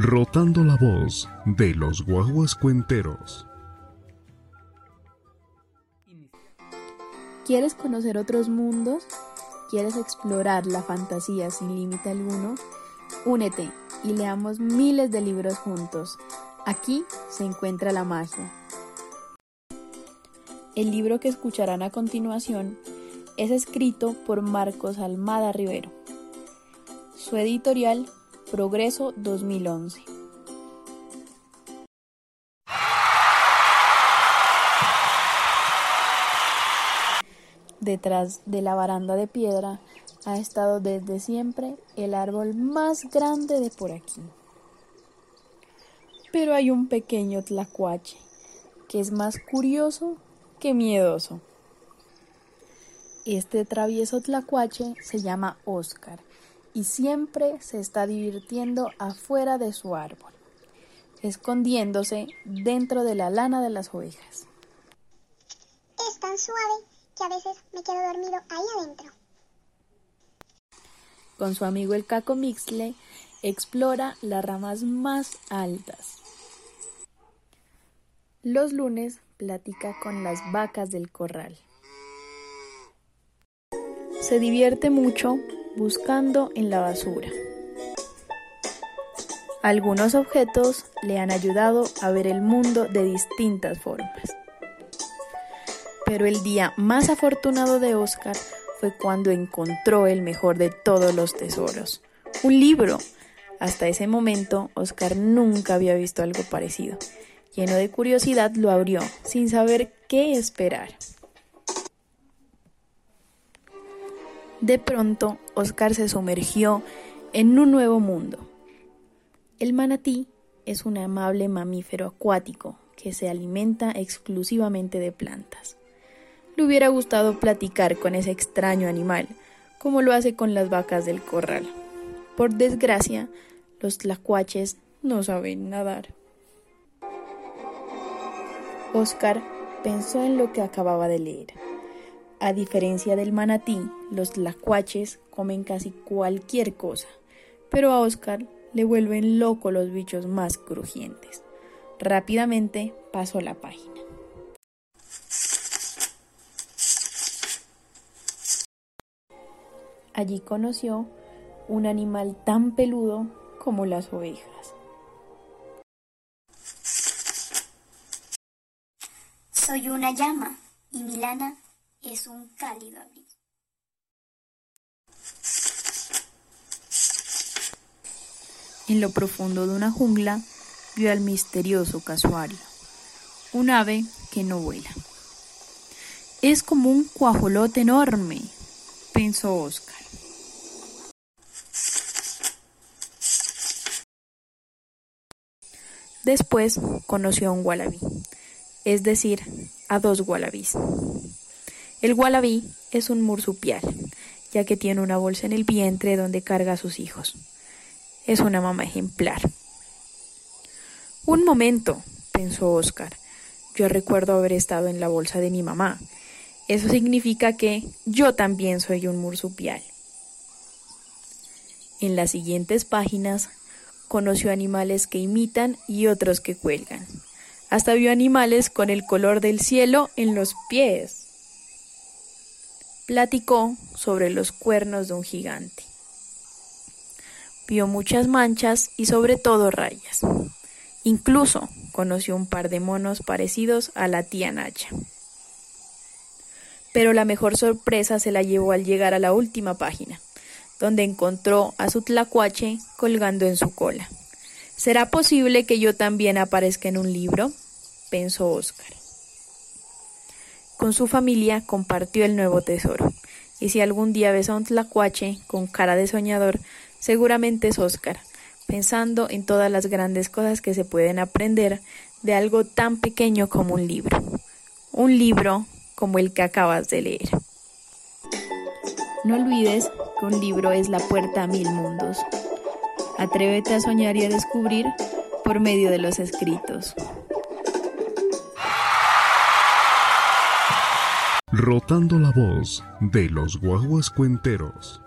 Rotando la voz de los guaguas cuenteros. ¿Quieres conocer otros mundos? ¿Quieres explorar la fantasía sin límite alguno? Únete y leamos miles de libros juntos. Aquí se encuentra la magia. El libro que escucharán a continuación es escrito por Marcos Almada Rivero. Su editorial Progreso 2011. Detrás de la baranda de piedra ha estado desde siempre el árbol más grande de por aquí. Pero hay un pequeño tlacuache que es más curioso que miedoso. Este travieso tlacuache se llama Oscar y siempre se está divirtiendo afuera de su árbol, escondiéndose dentro de la lana de las ovejas. Es tan suave que a veces me quedo dormido ahí adentro. Con su amigo el caco Mixle, explora las ramas más altas. Los lunes platica con las vacas del corral. Se divierte mucho buscando en la basura. Algunos objetos le han ayudado a ver el mundo de distintas formas. Pero el día más afortunado de Oscar fue cuando encontró el mejor de todos los tesoros, un libro. Hasta ese momento, Oscar nunca había visto algo parecido. Lleno de curiosidad, lo abrió, sin saber qué esperar. De pronto, Oscar se sumergió en un nuevo mundo. El manatí es un amable mamífero acuático que se alimenta exclusivamente de plantas. Le hubiera gustado platicar con ese extraño animal, como lo hace con las vacas del corral. Por desgracia, los tlacuaches no saben nadar. Oscar pensó en lo que acababa de leer. A diferencia del manatí, los tlacuaches comen casi cualquier cosa, pero a Oscar le vuelven loco los bichos más crujientes. Rápidamente pasó la página. Allí conoció un animal tan peludo como las ovejas. Soy una llama y mi lana es un cálido abrigo. En lo profundo de una jungla vio al misterioso casuario, un ave que no vuela. Es como un cuajolote enorme, pensó Oscar. Después conoció a un wallaby, es decir, a dos wallabies. El wallaby es un marsupial, ya que tiene una bolsa en el vientre donde carga a sus hijos. Es una mamá ejemplar. Un momento, pensó Oscar. Yo recuerdo haber estado en la bolsa de mi mamá. Eso significa que yo también soy un marsupial. En las siguientes páginas conoció animales que imitan y otros que cuelgan. Hasta vio animales con el color del cielo en los pies platicó sobre los cuernos de un gigante. Vio muchas manchas y sobre todo rayas. Incluso conoció un par de monos parecidos a la tía Nacha. Pero la mejor sorpresa se la llevó al llegar a la última página, donde encontró a su tlacuache colgando en su cola. ¿Será posible que yo también aparezca en un libro? pensó Oscar. Con su familia compartió el nuevo tesoro, y si algún día ves a un tlacuache con cara de soñador, seguramente es Oscar, pensando en todas las grandes cosas que se pueden aprender de algo tan pequeño como un libro. Un libro como el que acabas de leer. No olvides que un libro es la puerta a mil mundos. Atrévete a soñar y a descubrir por medio de los escritos. Rotando la voz de los guaguas cuenteros.